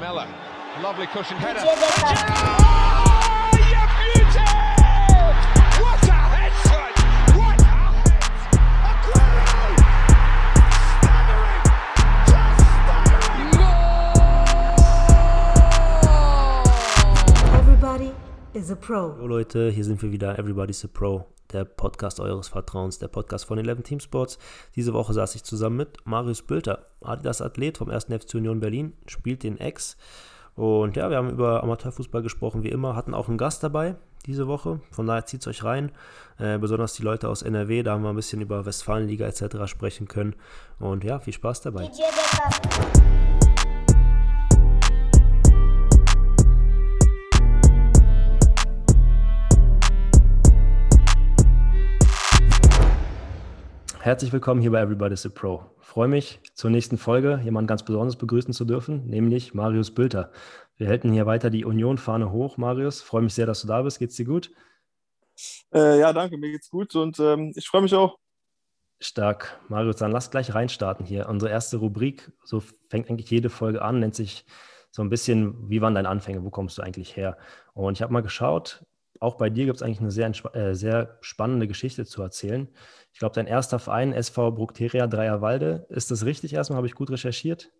Lamella, lovely cushion header. Oh, you beauty! What a head! What a head! Aguero! Staggering! Everybody is a pro. Hallo Leute, hier sind wir wieder, Everybody's a Pro, der Podcast eures Vertrauens, der Podcast von 11 Team Sports. Diese Woche saß ich zusammen mit Marius Bülter, Adidas Athlet vom 1. FC Union Berlin, spielt den Ex. Und ja, wir haben über Amateurfußball gesprochen, wie immer, hatten auch einen Gast dabei diese Woche. Von daher zieht es euch rein. Äh, besonders die Leute aus NRW, da haben wir ein bisschen über Westfalenliga etc. sprechen können. Und ja, viel Spaß dabei. Herzlich willkommen hier bei Everybody's a Pro. Freue mich, zur nächsten Folge jemanden ganz Besonderes begrüßen zu dürfen, nämlich Marius Bülter. Wir halten hier weiter die Union-Fahne hoch. Marius, freue mich sehr, dass du da bist. Geht's dir gut? Äh, ja, danke, mir geht's gut und ähm, ich freue mich auch. Stark. Marius, dann lass gleich reinstarten hier. Unsere erste Rubrik, so fängt eigentlich jede Folge an, nennt sich so ein bisschen, wie waren deine Anfänge, wo kommst du eigentlich her? Und ich habe mal geschaut, auch bei dir gibt es eigentlich eine sehr, äh, sehr spannende Geschichte zu erzählen. Ich glaube, dein erster Verein, SV Bruckteria Dreierwalde, ist das richtig erstmal? Habe ich gut recherchiert?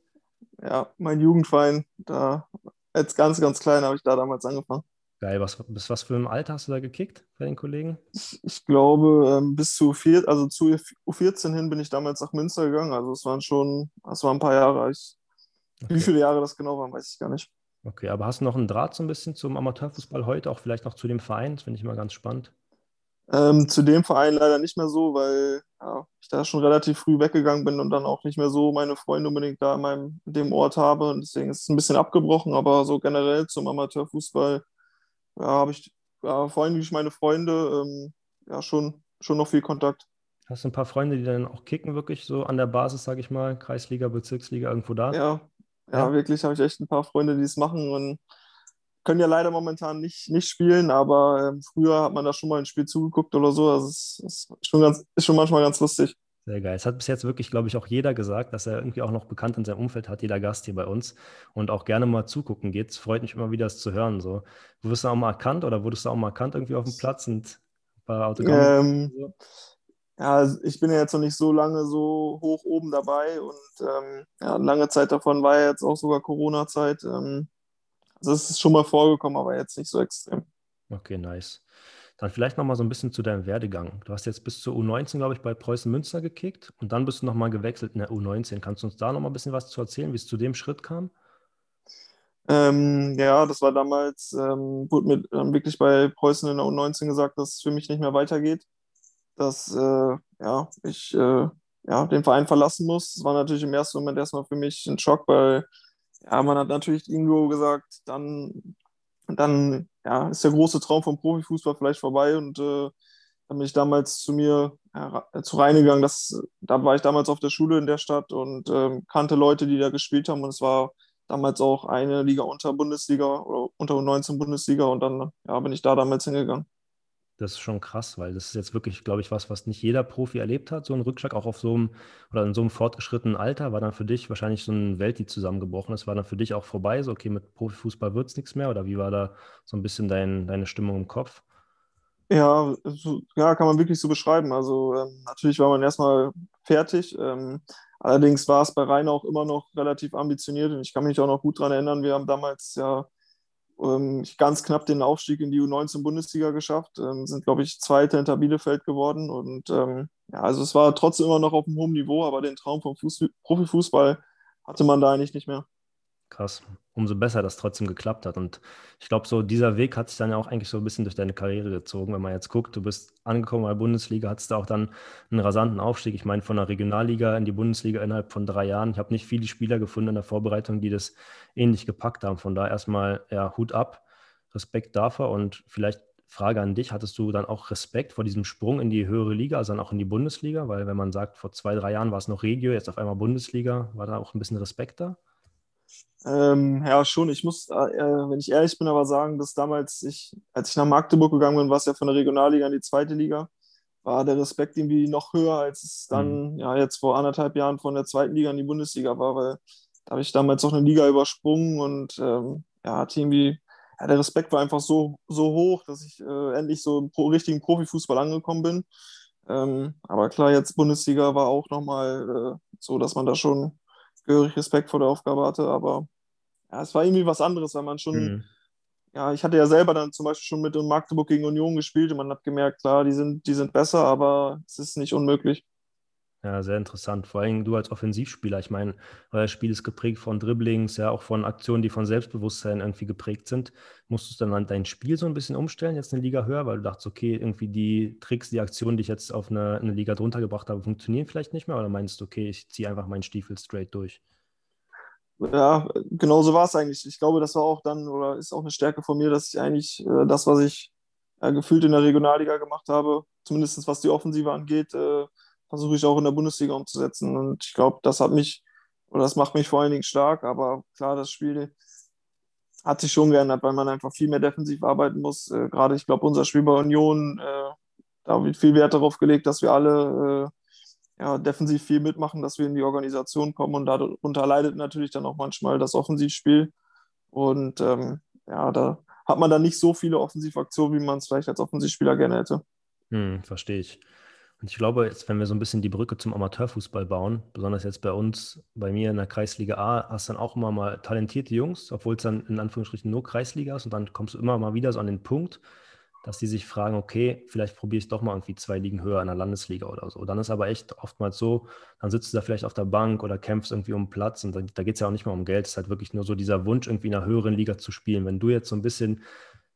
Ja, mein Jugendverein, da als ganz, ganz klein habe ich da damals angefangen. Geil, was, bis was für einem Alter hast du da gekickt bei den Kollegen? Ich, ich glaube, ähm, bis zu vier, also zu U14 hin bin ich damals nach Münster gegangen. Also es waren schon, es waren ein paar Jahre. Ich, Wie Okay. viele Jahre das genau waren, weiß ich gar nicht. Okay, aber hast du noch einen Draht so ein bisschen zum Amateurfußball heute, auch vielleicht noch zu dem Verein? Das finde ich immer ganz spannend. Ähm, zu dem Verein leider nicht mehr so, weil ja, ich da schon relativ früh weggegangen bin und dann auch nicht mehr so meine Freunde unbedingt da in meinem, in dem Ort habe. Und deswegen ist es ein bisschen abgebrochen, aber so generell zum Amateurfußball ja, habe ich ja, vor allem durch meine Freunde ähm, ja, schon, schon noch viel Kontakt. Hast du ein paar Freunde, die dann auch kicken, wirklich so an der Basis, sage ich mal, Kreisliga, Bezirksliga, irgendwo da? Ja, ja, Ja. wirklich habe ich echt ein paar Freunde, die es machen und können ja leider momentan nicht, nicht spielen, aber ähm, früher hat man da schon mal ein Spiel zugeguckt oder so. Also es es ist schon ganz, ist schon manchmal ganz lustig. Sehr geil. Es hat bis jetzt wirklich, glaube ich, auch jeder gesagt, dass er irgendwie auch noch bekannt in seinem Umfeld hat, jeder Gast hier bei uns und auch gerne mal zugucken geht. Es freut mich immer wieder, das zu hören. So. Wurdest du auch mal erkannt oder wurdest du auch mal erkannt irgendwie auf dem Platz und ein paar Autogramme? Ähm, so? Ja, also ich bin ja jetzt noch nicht so lange so hoch oben dabei und ähm, ja, lange Zeit davon war ja jetzt auch sogar Corona-Zeit. Ähm, also es ist schon mal vorgekommen, aber jetzt nicht so extrem. Okay, nice. Dann vielleicht noch mal so ein bisschen zu deinem Werdegang. Du hast jetzt bis zur U19, glaube ich, bei Preußen Münster gekickt und dann bist du noch mal gewechselt in der U19. Kannst du uns da noch mal ein bisschen was zu erzählen, wie es zu dem Schritt kam? Ähm, ja, das war damals, ähm, wurde mir dann wirklich bei Preußen in der U19 gesagt, dass es für mich nicht mehr weitergeht, dass äh, ja, ich äh, ja, den Verein verlassen muss. Das war natürlich im ersten Moment erstmal für mich ein Schock, weil ja, man hat natürlich irgendwo gesagt, dann, dann ja, ist der große Traum vom Profifußball vielleicht vorbei und äh, dann bin ich damals zu mir ja, ra- zu Rhein gegangen. Das, da war ich damals auf der Schule in der Stadt und ähm, kannte Leute, die da gespielt haben und es war damals auch eine Liga unter Bundesliga oder unter U19 Bundesliga und dann ja, bin ich da damals hingegangen. Das ist schon krass, weil das ist jetzt wirklich, glaube ich, was, was nicht jeder Profi erlebt hat, so ein Rückschlag, auch auf so einem oder in so einem fortgeschrittenen Alter, war dann für dich wahrscheinlich so eine Welt, die zusammengebrochen ist, war dann für dich auch vorbei, so okay, mit Profifußball wird es nichts mehr oder wie war da so ein bisschen dein, deine Stimmung im Kopf? Ja, so, ja, kann man wirklich so beschreiben. Also ähm, natürlich war man erstmal fertig. Ähm, allerdings war es bei Rhein auch immer noch relativ ambitioniert und ich kann mich auch noch gut daran erinnern, wir haben damals ja ähm, ganz knapp den Aufstieg in die U19-Bundesliga geschafft, ähm, sind, glaube ich, Zweiter hinter Bielefeld geworden und ähm, ja, also es war trotzdem immer noch auf einem hohen Niveau, aber den Traum vom Fuß Profifußball hatte man da eigentlich nicht mehr. Krass. Umso besser, dass trotzdem geklappt hat. Und ich glaube, so dieser Weg hat sich dann ja auch eigentlich so ein bisschen durch deine Karriere gezogen. Wenn man jetzt guckt, du bist angekommen in der Bundesliga, hattest da auch dann einen rasanten Aufstieg. Ich meine, von der Regionalliga in die Bundesliga innerhalb von drei Jahren. Ich habe nicht viele Spieler gefunden in der Vorbereitung, die das ähnlich gepackt haben. Von da erstmal ja, Hut ab, Respekt dafür und vielleicht Frage an dich, hattest du dann auch Respekt vor diesem Sprung in die höhere Liga, also dann auch in die Bundesliga? Weil wenn man sagt, vor zwei, drei Jahren war es noch Regio, jetzt auf einmal Bundesliga, war da auch ein bisschen Respekt da? Ähm, ja, schon. Ich muss, äh, wenn ich ehrlich bin, aber sagen, dass damals, ich, als ich nach Magdeburg gegangen bin, war es ja von der Regionalliga in die zweite Liga, war der Respekt irgendwie noch höher, als es dann ja jetzt vor anderthalb Jahren von der zweiten Liga in die Bundesliga war, weil da habe ich damals auch eine Liga übersprungen und ähm, ja, hatte irgendwie, ja, der Respekt war einfach so, so hoch, dass ich äh, endlich so im pro richtigen Profifußball angekommen bin. Ähm, aber klar, jetzt Bundesliga war auch nochmal äh, so, dass man da schon gehörig Respekt vor der Aufgabe hatte, aber ja, es war irgendwie was anderes, weil man schon, Mhm. ja, ich hatte ja selber dann zum Beispiel schon mit Magdeburg gegen Union gespielt und man hat gemerkt, klar, die sind, die sind besser, aber es ist nicht unmöglich. Ja, sehr interessant. Vor allem du als Offensivspieler. Ich meine, euer Spiel ist geprägt von Dribblings, ja, auch von Aktionen, die von Selbstbewusstsein irgendwie geprägt sind. Musstest du dann dein Spiel so ein bisschen umstellen, jetzt eine Liga höher, weil du dachtest, okay, irgendwie die Tricks, die Aktionen, die ich jetzt auf eine, eine Liga drunter gebracht habe, funktionieren vielleicht nicht mehr? Oder meinst du, okay, ich ziehe einfach meinen Stiefel straight durch? Ja, genau so war es eigentlich. Ich glaube, das war auch dann oder ist auch eine Stärke von mir, dass ich eigentlich äh, das, was ich äh, gefühlt in der Regionalliga gemacht habe, zumindest was die Offensive angeht, äh, versuche ich auch in der Bundesliga umzusetzen. Und ich glaube, das hat mich oder das macht mich vor allen Dingen stark. Aber klar, das Spiel hat sich schon geändert, weil man einfach viel mehr defensiv arbeiten muss. Äh, gerade, ich glaube, unser Spiel bei Union, äh, da wird viel Wert darauf gelegt, dass wir alle äh, ja, defensiv viel mitmachen, dass wir in die Organisation kommen und darunter leidet natürlich dann auch manchmal das Offensivspiel. Und ähm, ja, da hat man dann nicht so viele Offensivaktionen, wie man es vielleicht als Offensivspieler gerne hätte. Hm, verstehe ich. Und ich glaube, jetzt, wenn wir so ein bisschen die Brücke zum Amateurfußball bauen, besonders jetzt bei uns, bei mir in der Kreisliga A, hast dann auch immer mal talentierte Jungs, obwohl es dann in Anführungsstrichen nur Kreisliga ist und dann kommst du immer mal wieder so an den Punkt, dass die sich fragen, okay, vielleicht probiere ich doch mal irgendwie zwei Ligen höher in der Landesliga oder so. Dann ist aber echt oftmals so, dann sitzt du da vielleicht auf der Bank oder kämpfst irgendwie um Platz und da, da geht es ja auch nicht mehr um Geld, es ist halt wirklich nur so dieser Wunsch, irgendwie in einer höheren Liga zu spielen. Wenn du jetzt so ein bisschen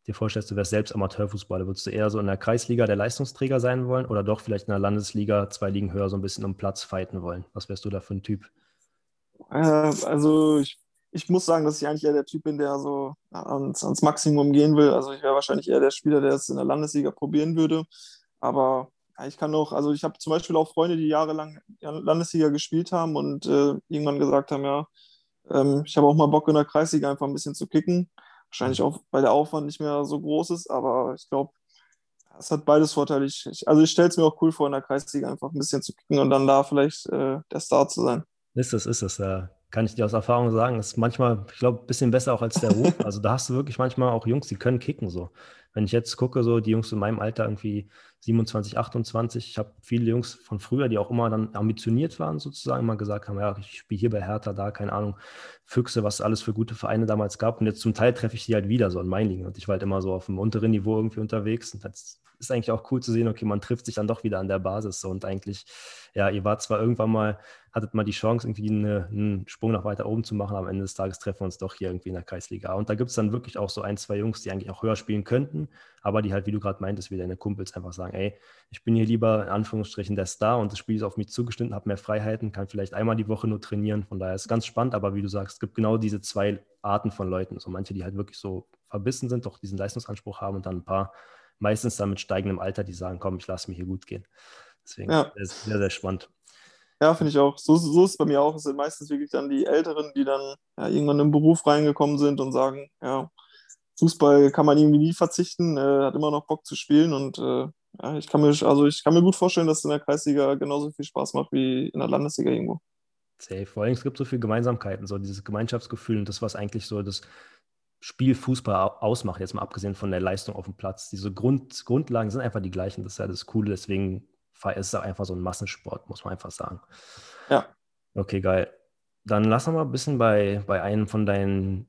dir vorstellst, du wärst selbst Amateurfußballer, würdest du eher so in der Kreisliga der Leistungsträger sein wollen oder doch vielleicht in der Landesliga zwei Ligen höher so ein bisschen um Platz fighten wollen? Was wärst du da für ein Typ? Äh, also ich, ich muss sagen, dass ich eigentlich eher der Typ bin, der so ans, ans Maximum gehen will. Also ich wäre wahrscheinlich eher der Spieler, der es in der Landesliga probieren würde. Aber ich kann auch, also ich habe zum Beispiel auch Freunde, die jahrelang Landesliga gespielt haben und äh, irgendwann gesagt haben, ja, ähm, ich habe auch mal Bock in der Kreisliga einfach ein bisschen zu kicken. Wahrscheinlich auch, weil der Aufwand nicht mehr so groß ist, aber ich glaube, es hat beides Vorteile. Ich, ich, also ich stelle es mir auch cool vor, in der Kreisliga einfach ein bisschen zu kicken und dann da vielleicht äh, der Star zu sein. Ist es, ist es. Ja. Kann ich dir aus Erfahrung sagen, ist manchmal, ich glaube, ein bisschen besser auch als der Ruf. Also da hast du wirklich manchmal auch Jungs, die können kicken so. Wenn ich jetzt gucke, so die Jungs in meinem Alter irgendwie 27, 28, ich habe viele Jungs von früher, die auch immer dann ambitioniert waren sozusagen, immer gesagt haben, ja, ich spiele hier bei Hertha, da, keine Ahnung, Füchse, was es alles für gute Vereine damals gab. Und jetzt zum Teil treffe ich die halt wieder so in Meiningen. Und ich war halt immer so auf dem unteren Niveau irgendwie unterwegs. Und das ist eigentlich auch cool zu sehen, okay, man trifft sich dann doch wieder an der Basis. So. Und eigentlich, ja, ihr wart zwar irgendwann mal, hattet mal die Chance, irgendwie eine, einen Sprung nach weiter oben zu machen, am Ende des Tages treffen wir uns doch hier irgendwie in der Kreisliga. Und da gibt es dann wirklich auch so ein, zwei Jungs, die eigentlich auch höher spielen könnten, aber die halt, wie du gerade meintest, wie deine Kumpels einfach sagen, ey, ich bin hier lieber in Anführungsstrichen der Star und das Spiel ist auf mich zugeschnitten, habe mehr Freiheiten, kann vielleicht einmal die Woche nur trainieren. Von daher ist es ganz spannend, aber wie du sagst, es gibt genau diese zwei Arten von Leuten. So manche, die halt wirklich so verbissen sind, doch diesen Leistungsanspruch haben und dann ein paar, meistens dann mit steigendem Alter, die sagen, komm, ich lasse mir hier gut gehen. Deswegen Ja. ist sehr, sehr spannend. Ja, finde ich auch. So, so ist es bei mir auch. Es sind meistens wirklich dann die Älteren, die dann ja, irgendwann den Beruf reingekommen sind und sagen, ja, Fußball kann man irgendwie nie verzichten, äh, hat immer noch Bock zu spielen und äh, ja, ich kann mir, also ich kann mir gut vorstellen, dass es in der Kreisliga genauso viel Spaß macht wie in der Landesliga irgendwo. Safe. Vor allem, es gibt so viele Gemeinsamkeiten, so dieses Gemeinschaftsgefühl und das, was eigentlich so das Spiel Fußball au- ausmacht, jetzt mal abgesehen von der Leistung auf dem Platz. Diese Grund, Grundlagen sind einfach die gleichen. Das ist ja das Coole. Deswegen ist es auch einfach so ein Massensport, muss man einfach sagen. Ja. Okay, geil. Dann lass uns mal ein bisschen bei, bei einem von deinen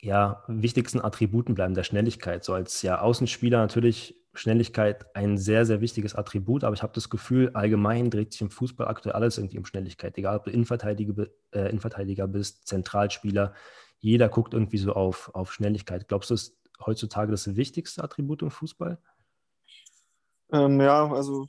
ja, wichtigsten Attributen bleiben, der Schnelligkeit. So als ja, Außenspieler natürlich Schnelligkeit ein sehr, sehr wichtiges Attribut, aber ich habe das Gefühl, allgemein dreht sich im Fußball aktuell alles irgendwie um Schnelligkeit. Egal, ob du Innenverteidiger, äh, Innenverteidiger bist, Zentralspieler, jeder guckt irgendwie so auf, auf Schnelligkeit. Glaubst du, das ist heutzutage das wichtigste Attribut im Fußball? Ähm, ja, also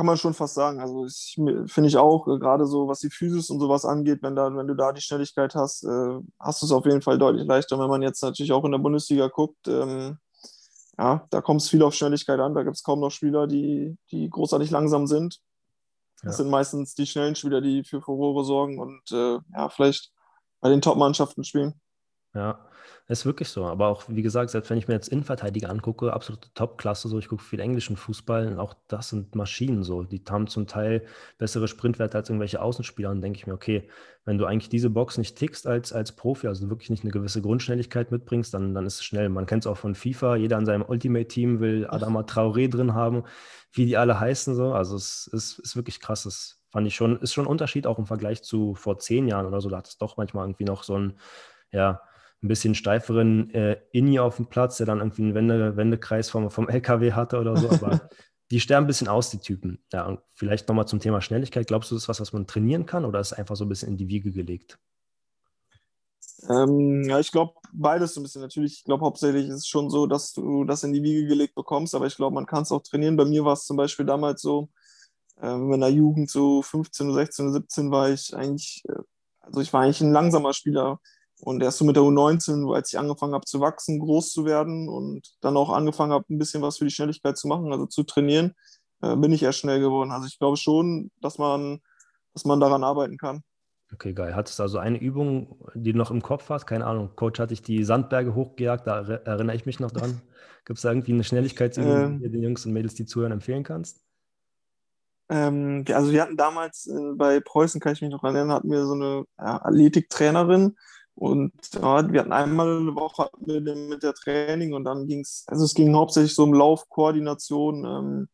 kann man schon fast sagen. Also ich, finde ich auch, äh, gerade so was die Physis und sowas angeht, wenn, da, wenn du da die Schnelligkeit hast, äh, hast du es auf jeden Fall deutlich leichter. Und wenn man jetzt natürlich auch in der Bundesliga guckt, ähm, ja, da kommt es viel auf Schnelligkeit an. Da gibt es kaum noch Spieler, die, die großartig langsam sind. Das Ja. sind meistens die schnellen Spieler, die für Furore sorgen und äh, ja, vielleicht bei den Top-Mannschaften spielen. Ja, Ist wirklich so. Aber auch, wie gesagt, selbst wenn ich mir jetzt Innenverteidiger angucke, absolute Top-Klasse, so ich gucke viel englischen Fußball und auch das sind Maschinen so. Die haben zum Teil bessere Sprintwerte als irgendwelche Außenspieler. Und denke ich mir, okay, wenn du eigentlich diese Box nicht tickst als, als Profi, also wirklich nicht eine gewisse Grundschnelligkeit mitbringst, dann, dann ist es schnell. Man kennt es auch von FIFA, jeder in seinem Ultimate-Team will Adama Traoré drin haben, wie die alle heißen so. Also es ist, ist wirklich krass. Das fand ich schon, ist schon ein Unterschied auch im Vergleich zu vor zehn Jahren oder so. Da hat es doch manchmal irgendwie noch so ein, ja, ein bisschen steiferen äh, Inni auf dem Platz, der dann irgendwie einen Wende, Wendekreis vom, vom LKW hatte oder so. Aber die sterben ein bisschen aus, die Typen. Ja, und vielleicht nochmal zum Thema Schnelligkeit. Glaubst du, das ist was, was man trainieren kann oder ist einfach so ein bisschen in die Wiege gelegt? Ähm, ja, ich glaube beides so ein bisschen. Natürlich, ich glaube hauptsächlich ist es schon so, dass du das in die Wiege gelegt bekommst, aber ich glaube, man kann es auch trainieren. Bei mir war es zum Beispiel damals so, äh, in der Jugend so 15, 16, 17 war ich eigentlich, äh, also ich war eigentlich ein langsamer Spieler und erst so mit der U19, als ich angefangen habe zu wachsen, groß zu werden und dann auch angefangen habe, ein bisschen was für die Schnelligkeit zu machen, also zu trainieren, äh, bin ich erst schnell geworden. Also ich glaube schon, dass man, dass man daran arbeiten kann. Okay, geil. Hattest du also eine Übung, die du noch im Kopf hast? Keine Ahnung. Coach hatte ich die Sandberge hochgejagt, da erinnere ich mich noch dran. Gibt es da irgendwie eine Schnelligkeitsübung, ähm, die du den Jungs und Mädels, die zuhören, empfehlen kannst? Ähm, also wir hatten damals äh, bei Preußen, kann ich mich noch erinnern, hatten wir so eine ja, Athletiktrainerin, und ja, wir hatten einmal eine Woche mit, mit der Training und dann ging es, also es ging hauptsächlich so um Laufkoordination, ähm,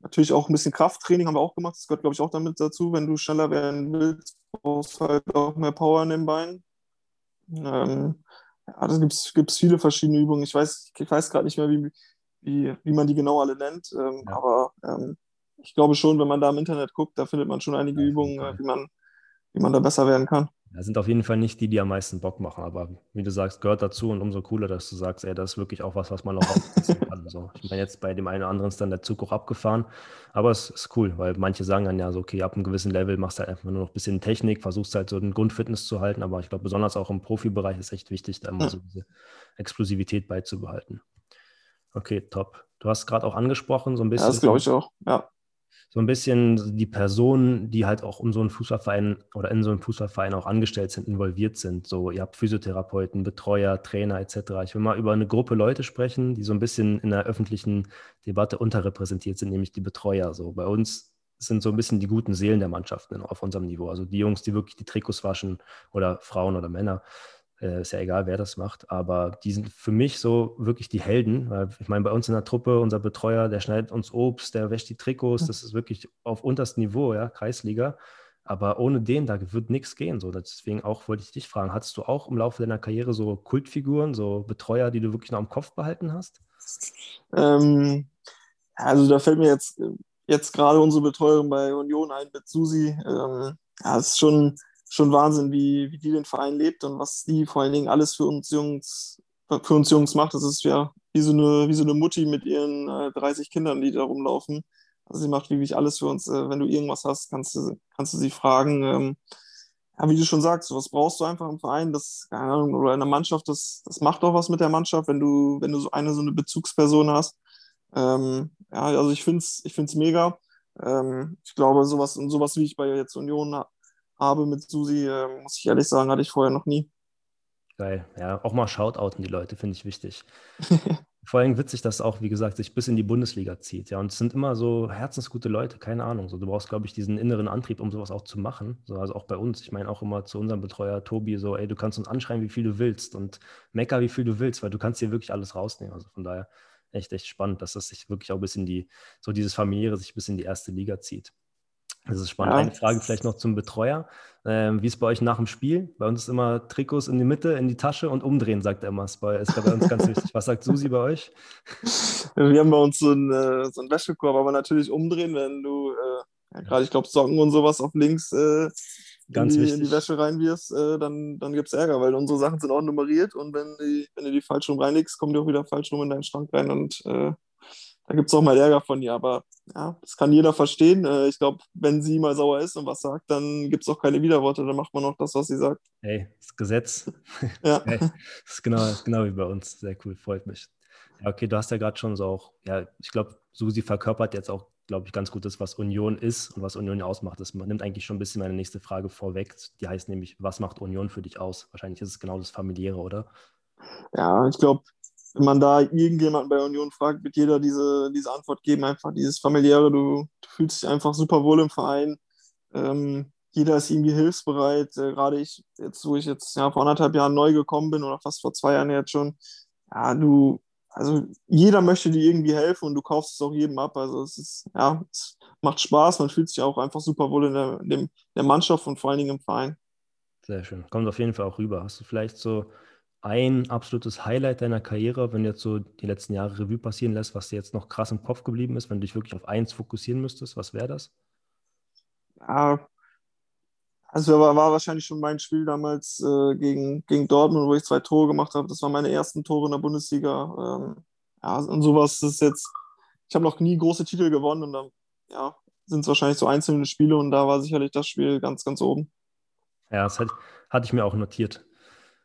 natürlich auch ein bisschen Krafttraining haben wir auch gemacht. Das gehört, glaube ich, auch damit dazu. Wenn du schneller werden willst, brauchst du halt auch mehr Power in den Beinen. Ähm, ja, da gibt es viele verschiedene Übungen. Ich weiß, ich weiß gerade nicht mehr, wie, wie, wie man die genau alle nennt, ähm, ja. aber ähm, ich glaube schon, wenn man da im Internet guckt, da findet man schon einige Übungen, äh, wie, man, wie man da besser werden kann. Ja, sind auf jeden Fall nicht die, die am meisten Bock machen, aber wie du sagst, gehört dazu und umso cooler, dass du sagst, ey, das ist wirklich auch was, was man noch aufsetzen kann. So. Ich meine, jetzt bei dem einen oder anderen ist dann der Zug auch abgefahren, aber es ist cool, weil manche sagen dann ja so, okay, ab einem gewissen Level machst du halt einfach nur noch ein bisschen Technik, versuchst halt so einen Grundfitness zu halten, aber ich glaube, besonders auch im Profibereich ist echt wichtig, da immer so diese Explosivität beizubehalten. Okay, top. Du hast gerade auch angesprochen, so ein bisschen. Ja, das glaube ich auch, ja so ein bisschen die Personen, die halt auch um so einen Fußballverein oder in so einem Fußballverein auch angestellt sind, involviert sind. So, ihr habt Physiotherapeuten, Betreuer, Trainer etc. Ich will mal über eine Gruppe Leute sprechen, die so ein bisschen in der öffentlichen Debatte unterrepräsentiert sind, nämlich die Betreuer. So, bei uns sind so ein bisschen die guten Seelen der Mannschaften auf unserem Niveau. Also die Jungs, die wirklich die Trikots waschen oder Frauen oder Männer. Äh, ist ja egal, wer das macht, aber die sind für mich so wirklich die Helden. Weil ich meine, bei uns in der Truppe, unser Betreuer, der schneidet uns Obst, der wäscht die Trikots, das ist wirklich auf unterstem Niveau, ja, Kreisliga. Aber ohne den, da wird nichts gehen. So. Deswegen auch wollte ich dich fragen, hattest du auch im Laufe deiner Karriere so Kultfiguren, so Betreuer, die du wirklich noch im Kopf behalten hast? Ähm, also da fällt mir jetzt, jetzt gerade unsere Betreuerin bei Union ein mit Susi. Ähm, ja, ist schon schon Wahnsinn, wie, wie die den Verein lebt und was die vor allen Dingen alles für uns Jungs, für uns Jungs macht. Das ist ja wie so eine, wie so eine Mutti mit ihren äh, 30 Kindern, die da rumlaufen. Also sie macht wirklich alles für uns. Äh, wenn du irgendwas hast, kannst du, kannst du sie fragen. Ähm, ja, wie du schon sagst, was brauchst du einfach im Verein, das, keine Ahnung, oder in der Mannschaft, das, das macht doch was mit der Mannschaft, wenn du, wenn du so eine so eine Bezugsperson hast. Ähm, ja, also ich finde es ich find's mega. Ähm, ich glaube, sowas, sowas wie ich bei jetzt Union habe mit Susi, äh, muss ich ehrlich sagen, hatte ich vorher noch nie. Geil. Ja, auch mal Shoutouten die Leute, finde ich wichtig. Vor allem witzig, dass auch, wie gesagt, sich bis in die Bundesliga zieht. Ja, und es sind immer so herzensgute Leute, keine Ahnung. So, du brauchst, glaube ich, diesen inneren Antrieb, um sowas auch zu machen. So, also auch bei uns. Ich meine auch immer zu unserem Betreuer Tobi so, ey, du kannst uns anschreiben, wie viel du willst und mecker, wie viel du willst, weil du kannst dir wirklich alles rausnehmen. Also von daher echt, echt spannend, dass das sich wirklich auch bis in die, so dieses familiäre sich bis in die erste Liga zieht. Das ist spannend. Ja. Eine Frage vielleicht noch zum Betreuer. Ähm, wie ist bei euch nach dem Spiel? Bei uns ist immer Trikots in die Mitte, in die Tasche und umdrehen, sagt er immer. Ist bei, ist bei uns ganz wichtig. Was sagt Susi bei euch? Wir haben bei uns so einen, äh, so einen Wäschekorb, aber natürlich umdrehen, wenn du äh, ja, gerade, ich glaube, Socken und sowas auf links äh, Ganz in, die, in die Wäsche reinwirfst, äh, dann, dann gibt es Ärger, weil unsere Sachen sind auch nummeriert und wenn, die, wenn du die falsch rum reinlegst, kommen die auch wieder falsch rum in deinen Schrank rein und äh, da gibt es auch mal Ärger von ihr, aber ja, das kann jeder verstehen. Äh, ich glaube, wenn sie mal sauer ist und was sagt, dann gibt es auch keine Widerworte, dann macht man auch das, was sie sagt. Hey, das Gesetz. Ja. Hey, das, ist genau, das ist genau wie bei uns. Sehr cool, freut mich. Ja, okay, du hast ja gerade schon so auch, ja, ich glaube, Susi verkörpert jetzt auch, glaube ich, ganz gut das, was Union ist und was Union ausmacht. Das nimmt eigentlich schon ein bisschen meine nächste Frage vorweg. Die heißt nämlich, was macht Union für dich aus? Wahrscheinlich ist es genau das Familiäre, oder? Ja, ich glaube, wenn man da irgendjemanden bei Union fragt, wird jeder diese, diese Antwort geben, einfach dieses familiäre, du, du fühlst dich einfach super wohl im Verein. Ähm, jeder ist irgendwie hilfsbereit. Äh, Gerade ich, jetzt, wo ich jetzt ja, vor anderthalb Jahren neu gekommen bin oder fast vor zwei Jahren jetzt schon, ja, du, also jeder möchte dir irgendwie helfen und du kaufst es auch jedem ab. Also es ist, ja, es macht Spaß, man fühlt sich auch einfach super wohl in der, in der Mannschaft und vor allen Dingen im Verein. Sehr schön. Kommt auf jeden Fall auch rüber. Hast du vielleicht so ein absolutes Highlight deiner Karriere, wenn du jetzt so die letzten Jahre Revue passieren lässt, was dir jetzt noch krass im Kopf geblieben ist, wenn du dich wirklich auf eins fokussieren müsstest, was wäre das? Ja, also war, war wahrscheinlich schon mein Spiel damals äh, gegen, gegen Dortmund, wo ich zwei Tore gemacht habe. Das waren meine ersten Tore in der Bundesliga. Ähm, ja, und sowas ist jetzt, ich habe noch nie große Titel gewonnen und dann ja, sind es wahrscheinlich so einzelne Spiele und da war sicherlich das Spiel ganz, ganz oben. Ja, das hat, hatte ich mir auch notiert.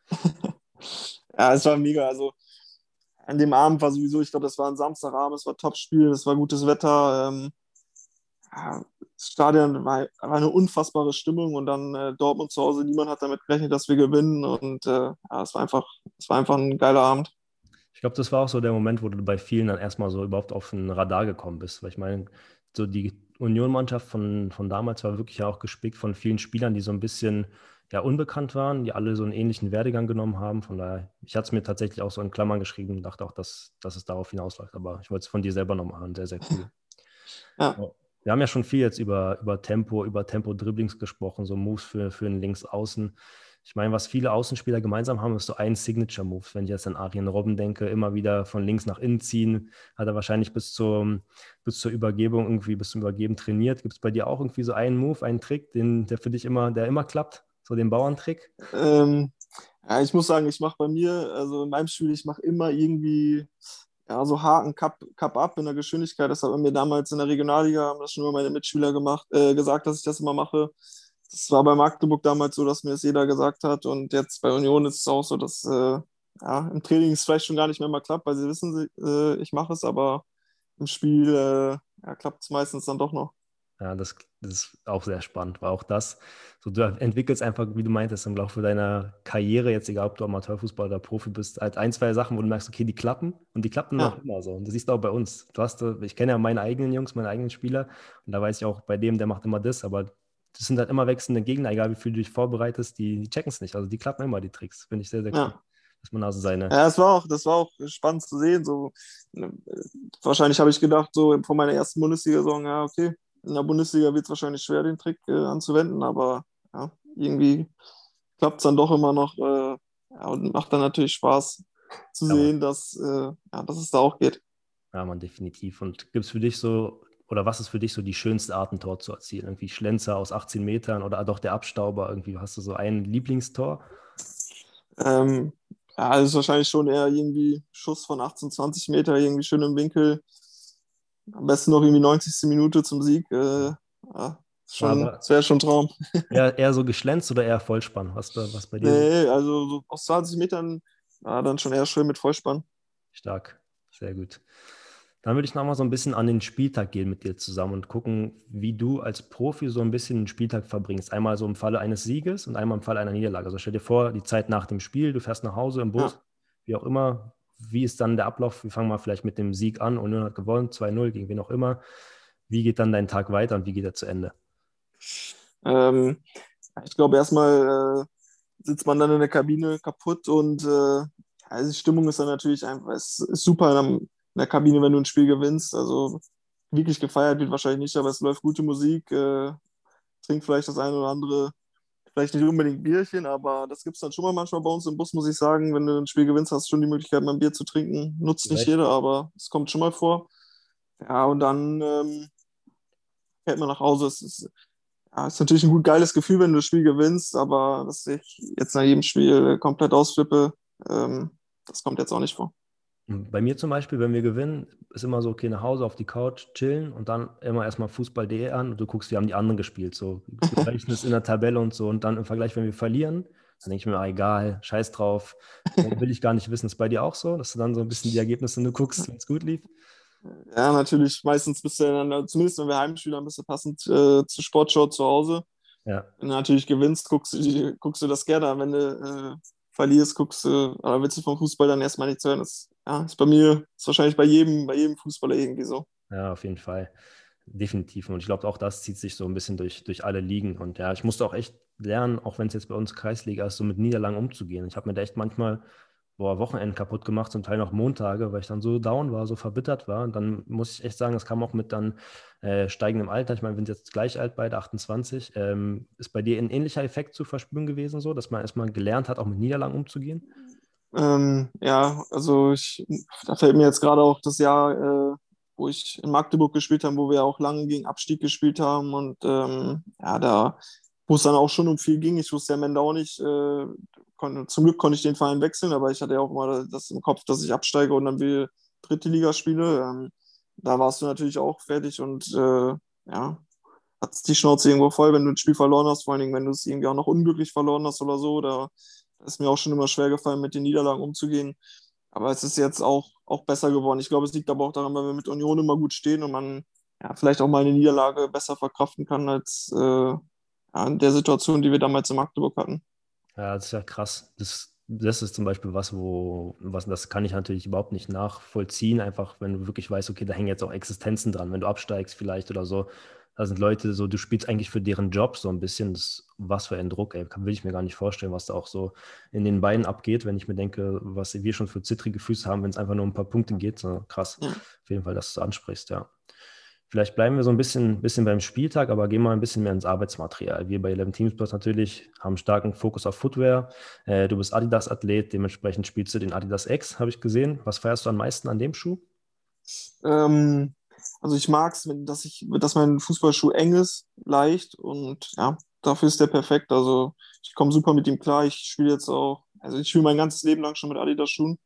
ja, es war mega. Also an dem Abend war sowieso, ich glaube, das war ein Samstagabend, es war Topspiel, es war gutes Wetter. Ähm, das Stadion war, eine unfassbare Stimmung und dann äh, Dortmund zu Hause, niemand hat damit gerechnet, dass wir gewinnen und äh, ja, es war einfach, es war einfach ein geiler Abend. Ich glaube, das war auch so der Moment, wo du bei vielen dann erstmal so überhaupt auf ein Radar gekommen bist, weil ich meine, so die Union-Mannschaft von, von damals war wirklich auch gespickt von vielen Spielern, die so ein bisschen ja unbekannt waren, die alle so einen ähnlichen Werdegang genommen haben. Von daher, ich hatte es mir tatsächlich auch so in Klammern geschrieben und dachte auch, dass, dass es darauf hinausläuft. Aber ich wollte es von dir selber nochmal hören. Sehr, sehr cool. Ja. Wir haben ja schon viel jetzt über, über Tempo, über Tempo-Dribblings gesprochen, so Moves für, für einen Linksaußen. Ich meine, was viele Außenspieler gemeinsam haben, ist so ein Signature-Move. Wenn ich jetzt an Arjen Robben denke, immer wieder von links nach innen ziehen, hat er wahrscheinlich bis, zum, bis zur Übergebung irgendwie, bis zum Übergeben trainiert. Gibt es bei dir auch irgendwie so einen Move, einen Trick, den, der für dich immer, der immer klappt? So den Bauerntrick? Ähm, ja, ich muss sagen, ich mache bei mir, also in meinem Spiel, ich mache immer irgendwie ja, so Haken, Cup, Cup up in der Geschwindigkeit. Das hat mir damals in der Regionalliga, haben das schon immer meine Mitspieler gemacht, äh, gesagt, dass ich das immer mache. Das war bei Magdeburg damals so, dass mir das jeder gesagt hat. Und jetzt bei Union ist es auch so, dass äh, ja, im Training es vielleicht schon gar nicht mehr mal klappt, weil sie wissen, äh, ich mache es, aber im Spiel äh, ja, klappt es meistens dann doch noch. Ja, das, das, ist auch sehr spannend, weil auch das, so du entwickelst einfach, wie du meintest, im Laufe deiner Karriere, jetzt egal ob du Amateurfußballer oder Profi bist, halt ein, zwei Sachen, wo du merkst, okay, die klappen und die klappen ja. auch immer so. Und das siehst du auch bei uns. Du hast, ich kenne ja meine eigenen Jungs, meine eigenen Spieler und da weiß ich auch, bei dem, der macht immer das, aber das sind halt immer wechselnde Gegner, egal wie viel du dich vorbereitest, die, die checken es nicht. Also die klappen immer, die Tricks. Finde ich sehr, sehr cool. Ja. Dass man also seine. Ja, das war auch, das war auch spannend zu sehen. So, ne, wahrscheinlich habe ich gedacht, so vor meiner ersten Bundesliga-Saison, ja, okay, in der Bundesliga wird es wahrscheinlich schwer, den Trick äh, anzuwenden, aber ja, irgendwie klappt es dann doch immer noch äh, ja, und macht dann natürlich Spaß zu ja, sehen, dass, äh, ja, dass es da auch geht. Ja, man, definitiv. Und gibt es für dich so, oder was ist für dich so die schönste Art, ein Tor zu erzielen? Irgendwie Schlenzer aus 18 Metern oder doch der Abstauber? Irgendwie hast du so ein Lieblingstor? Ähm, ja, ist wahrscheinlich schon eher irgendwie Schuss von 18, 20 Meter, irgendwie schön im Winkel am besten noch irgendwie 90. Minute zum Sieg. Äh, ja, schon, das wäre schon ein Traum. Eher, eher so geschlänzt oder eher Vollspann? Was, was bei dir? Nee, also so aus 20 Metern ja, dann schon eher schön mit Vollspann. Stark, sehr gut. Dann würde ich nochmal so ein bisschen an den Spieltag gehen mit dir zusammen und gucken, wie du als Profi so ein bisschen den Spieltag verbringst. Einmal so im Falle eines Sieges und einmal im Falle einer Niederlage. Also stell dir vor, die Zeit nach dem Spiel, du fährst nach Hause im Bus, ja. wie auch immer, wie ist dann der Ablauf? Wir fangen mal vielleicht mit dem Sieg an. Union hat gewonnen, 2-0, gegen wen auch immer. Wie geht dann dein Tag weiter und wie geht er zu Ende? Ähm, ich glaube, erstmal äh, sitzt man dann in der Kabine kaputt und äh, also die Stimmung ist dann natürlich einfach, ist super in der, in der, Kabine, wenn du ein Spiel gewinnst. Also wirklich gefeiert wird wahrscheinlich nicht, aber es läuft gute Musik, äh, trinkt vielleicht das eine oder andere Vielleicht nicht unbedingt Bierchen, aber das gibt es dann schon mal manchmal bei uns im Bus, muss ich sagen. Wenn du ein Spiel gewinnst, hast du schon die Möglichkeit, mal ein Bier zu trinken. Nutzt nicht jeder, aber es kommt schon mal vor. Ja, und dann ähm, fährt man nach Hause. Es ist, ja, ist natürlich ein gut geiles Gefühl, wenn du das Spiel gewinnst, aber dass ich jetzt nach jedem Spiel komplett ausflippe, ähm, das kommt jetzt auch nicht vor. Bei mir zum Beispiel, wenn wir gewinnen, ist immer so, okay, nach Hause auf die Couch, chillen und dann immer erstmal Fußball.de an und du guckst, wie haben die anderen gespielt, so Vergleichnis in der Tabelle und so und dann im Vergleich, wenn wir verlieren, dann denke ich mir, ah, egal, scheiß drauf, will ich gar nicht wissen. Ist bei dir auch so, dass du dann so ein bisschen die Ergebnisse nur guckst, wenn es gut lief? Ja, natürlich, meistens bist du dann, zumindest wenn wir Heimspielen, dann bist du passend äh, zur Sportshow zu Hause. Ja. Wenn du natürlich gewinnst, guckst, guckst du das gerne, wenn du äh, verlierst, guckst du, aber willst du vom Fußball dann erstmal nichts hören. Das ja, ist bei mir, ist wahrscheinlich bei jedem, bei jedem Fußballer irgendwie so. Ja, auf jeden Fall. Definitiv. Und ich glaube, auch das zieht sich so ein bisschen durch, durch alle Ligen. Und ja, ich musste auch echt lernen, auch wenn es jetzt bei uns Kreisliga ist, so mit Niederlagen umzugehen. Ich habe mir da echt manchmal boah, Wochenenden kaputt gemacht, zum Teil noch Montage, weil ich dann so down war, so verbittert war. Und dann muss ich echt sagen, das kam auch mit dann äh, steigendem Alter. Ich meine, wir sind jetzt gleich alt beide, 28. Ähm, ist bei dir ein ähnlicher Effekt zu verspüren gewesen, so, dass man erstmal gelernt hat, auch mit Niederlagen umzugehen? Ähm, ja, also ich, da fällt mir jetzt gerade auch das Jahr, äh, wo ich in Magdeburg gespielt habe, wo wir auch lange gegen Abstieg gespielt haben und ähm, ja, da, wo es dann auch schon um viel ging. Ich wusste ja am Ende auch nicht, äh, konnte, zum Glück konnte ich den Verein wechseln, aber ich hatte ja auch immer das im Kopf, dass ich absteige und dann will dritte Liga spiele. Ähm, da warst du natürlich auch fertig und äh, ja, hat die Schnauze irgendwo voll, wenn du ein Spiel verloren hast, vor allen Dingen, wenn du es irgendwie auch noch unglücklich verloren hast oder so. Da ist mir auch schon immer schwer gefallen, mit den Niederlagen umzugehen. Aber es ist jetzt auch, auch besser geworden. Ich glaube, es liegt aber auch daran, weil wir mit Union immer gut stehen und man ja, vielleicht auch mal eine Niederlage besser verkraften kann als äh, ja, der Situation, die wir damals in Magdeburg hatten. Ja, das ist ja krass. Das, das ist zum Beispiel was, wo, was, das kann ich natürlich überhaupt nicht nachvollziehen, einfach wenn du wirklich weißt, okay, da hängen jetzt auch Existenzen dran, wenn du absteigst vielleicht oder so. Da sind Leute so, du spielst eigentlich für deren Job so ein bisschen. Das, was für ein Druck, ey. Will ich mir gar nicht vorstellen, was da auch so in den Beinen abgeht, wenn ich mir denke, was wir schon für zittrige Füße haben, wenn es einfach nur um ein paar Punkte geht. So, krass. Ja. Auf jeden Fall, dass du ansprichst, ja. Vielleicht bleiben wir so ein bisschen, bisschen beim Spieltag, aber gehen mal ein bisschen mehr ins Arbeitsmaterial. Wir bei 11 Teams Plus natürlich haben starken Fokus auf Footwear. Äh, du bist Adidas-Athlet, dementsprechend spielst du den Adidas X, habe ich gesehen. Was feierst du am meisten an dem Schuh? Ähm, also ich mag es, dass, dass mein Fußballschuh eng ist, leicht und ja, dafür ist der perfekt. Also ich komme super mit ihm klar. Ich spiele jetzt auch, also ich spiele mein ganzes Leben lang schon mit Adidas-Schuhen.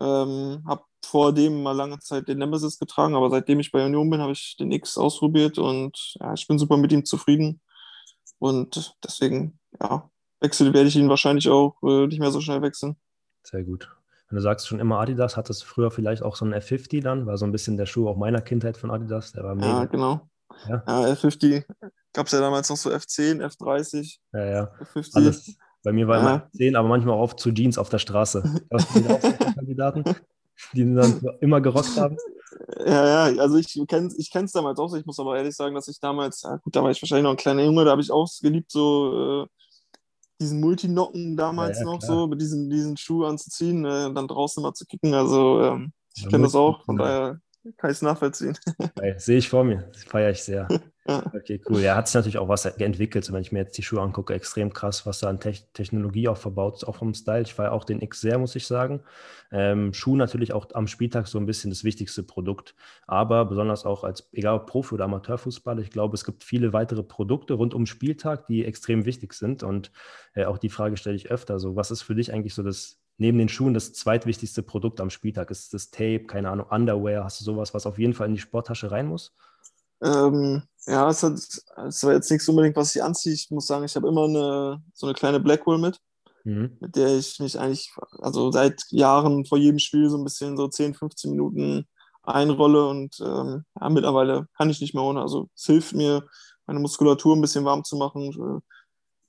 Ähm, habe vor dem mal lange Zeit den Nemesis getragen, aber seitdem ich bei Union bin, habe ich den X ausprobiert und ja, ich bin super mit ihm zufrieden. Und deswegen, ja, wechseln werde ich ihn wahrscheinlich auch äh, nicht mehr so schnell wechseln. Sehr gut. Wenn du sagst schon immer Adidas, hattest du früher vielleicht auch so einen F50 dann, war so ein bisschen der Schuh auch meiner Kindheit von Adidas, der war mega. Ja, genau. Ja, ja F50 gab es ja damals noch so F10, F30. Ja, ja. F50. Alles. Bei mir war ja. immer 10, aber manchmal auch zu Jeans auf der Straße. Kandidaten, die dann immer gerockt haben. Ja, ja, also ich kenne es ich damals auch. Ich muss aber ehrlich sagen, dass ich damals, ja gut, da war ich wahrscheinlich noch ein kleiner Junge, da habe ich auch geliebt, so äh, diesen Multinocken damals ja, ja, noch klar. so, mit diesen, diesen Schuh anzuziehen, äh, dann draußen mal zu kicken. Also ähm, ich kenne das auch, von daher kann ich es nachvollziehen. Sehe ich vor mir, feiere ich sehr. Ja. Okay, cool. Ja, hat sich natürlich auch was entwickelt. So, wenn ich mir jetzt die Schuhe angucke, extrem krass, was da an Te Technologie auch verbaut ist, auch vom Style. Ich feiere auch den X sehr, muss ich sagen. Ähm, Schuh natürlich auch am Spieltag so ein bisschen das wichtigste Produkt. Aber besonders auch als, egal ob Profi- oder Amateurfußball, ich glaube, es gibt viele weitere Produkte rund um Spieltag, die extrem wichtig sind. Und äh, auch die Frage stelle ich öfter: so, was ist für dich eigentlich so das neben den Schuhen das zweitwichtigste Produkt am Spieltag? Ist das Tape, keine Ahnung, Underwear? Hast du sowas, was auf jeden Fall in die Sporttasche rein muss? Ähm, ja, es, hat, es war jetzt nichts unbedingt, was ich anziehe. Ich muss sagen, ich habe immer eine, so eine kleine Blackwell mit, mhm. mit der ich mich eigentlich, also seit Jahren vor jedem Spiel so ein bisschen so 10, 15 Minuten einrolle und ähm, ja, mittlerweile kann ich nicht mehr ohne. Also es hilft mir, meine Muskulatur ein bisschen warm zu machen,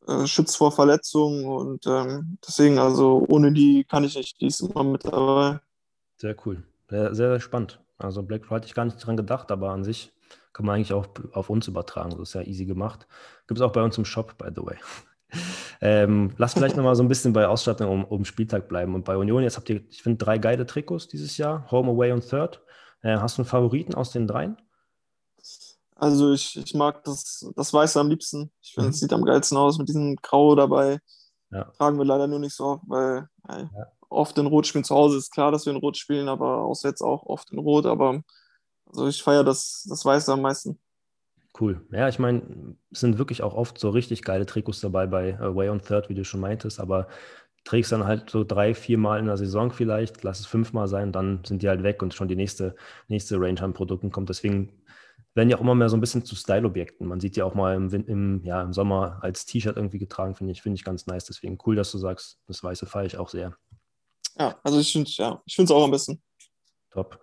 äh, schützt vor Verletzungen und ähm, deswegen, also ohne die kann ich nicht, die ist immer mit dabei. Sehr cool, sehr, sehr spannend. Also Blackwell hatte ich gar nicht dran gedacht, aber an sich kann man eigentlich auch auf uns übertragen. Das ist ja easy gemacht. Gibt es auch bei uns im Shop, by the way. ähm, lass vielleicht nochmal so ein bisschen bei Ausstattung um, um Spieltag bleiben. Und bei Union, jetzt habt ihr, ich finde, drei geile Trikots dieses Jahr: Home, Away und Third. Äh, hast du einen Favoriten aus den dreien? Also, ich, ich mag das, das Weiße am liebsten. Ich finde, es mhm. sieht am geilsten aus mit diesem Grau dabei. Ja. Tragen wir leider nur nicht so oft, weil ja, ja. oft in Rot spielen. Zu Hause ist klar, dass wir in Rot spielen, aber auswärts auch oft in Rot. Aber also ich feiere das, das Weiße am meisten. Cool. Ja, ich meine, es sind wirklich auch oft so richtig geile Trikots dabei bei Away on Third, wie du schon meintest, aber trägst dann halt so drei, vier Mal in der Saison vielleicht, lass es fünfmal sein, dann sind die halt weg und schon die nächste, nächste Range an Produkten kommt. Deswegen werden ja auch immer mehr so ein bisschen zu Style-Objekten. Man sieht ja auch mal im, im, ja, im Sommer als T-Shirt irgendwie getragen, finde ich, finde ich ganz nice. Deswegen cool, dass du sagst, das Weiße feiere ich auch sehr. Ja, also ich finde es ja, auch am besten. Top.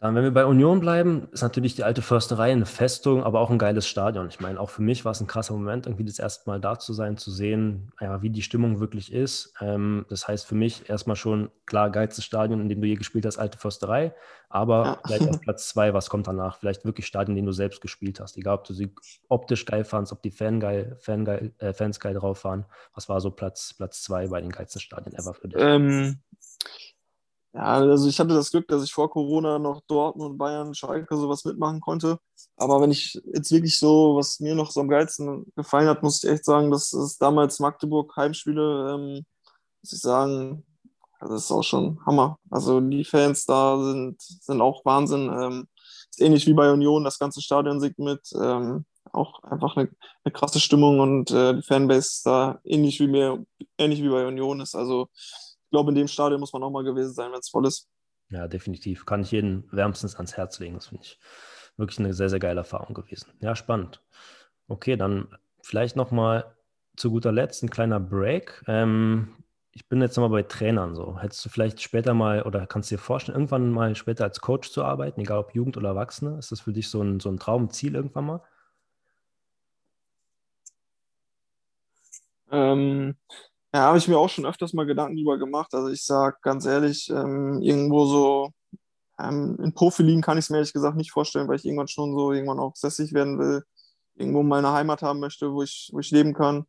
Dann, wenn wir bei Union bleiben, ist natürlich die alte Försterei eine Festung, aber auch ein geiles Stadion. Ich meine, auch für mich war es ein krasser Moment, irgendwie das erste Mal da zu sein, zu sehen, ja, wie die Stimmung wirklich ist. Ähm, das heißt für mich erstmal schon, klar, geilstes Stadion, in dem du je gespielt hast, alte Försterei, aber Ja. vielleicht auf Platz zwei, was kommt danach? Vielleicht wirklich Stadion, in dem du selbst gespielt hast. Egal, ob du sie optisch geil fandst, ob die Fan geil, Fan geil, äh, Fans geil drauf waren. Was war so Platz, Platz zwei bei den geilsten Stadien ever für dich? Ähm, ja, also ich hatte das Glück, dass ich vor Corona noch Dortmund, Bayern, Schalke sowas mitmachen konnte. Aber wenn ich jetzt wirklich so, was mir noch so am geilsten gefallen hat, muss ich echt sagen, dass es damals Magdeburg Heimspiele, ähm, muss ich sagen, ja, das ist auch schon Hammer. Also die Fans da sind, sind auch Wahnsinn. Ähm, ist ähnlich wie bei Union, das ganze Stadion singt mit. Ähm, auch einfach eine, eine krasse Stimmung und äh, die Fanbase da ähnlich wie, mir, ähnlich wie bei Union ist. Also ich glaube, in dem Stadion muss man auch mal gewesen sein, wenn es voll ist. Ja, definitiv. Kann ich jeden wärmstens ans Herz legen. Das finde ich wirklich eine sehr, sehr geile Erfahrung gewesen. Ja, spannend. Okay, dann vielleicht nochmal zu guter Letzt ein kleiner Break. Ähm, ich bin jetzt nochmal bei Trainern so. Hättest du vielleicht später mal oder kannst du dir vorstellen, irgendwann mal später als Coach zu arbeiten, egal ob Jugend oder Erwachsene? Ist das für dich so ein, so ein Traumziel irgendwann mal? Ähm, ja, habe ich mir auch schon öfters mal Gedanken drüber gemacht. Also ich sage ganz ehrlich, ähm, irgendwo so ähm, in Profiligen kann ich es mir ehrlich gesagt nicht vorstellen, weil ich irgendwann schon so irgendwann auch sässig werden will, irgendwo meine Heimat haben möchte, wo ich, wo ich leben kann.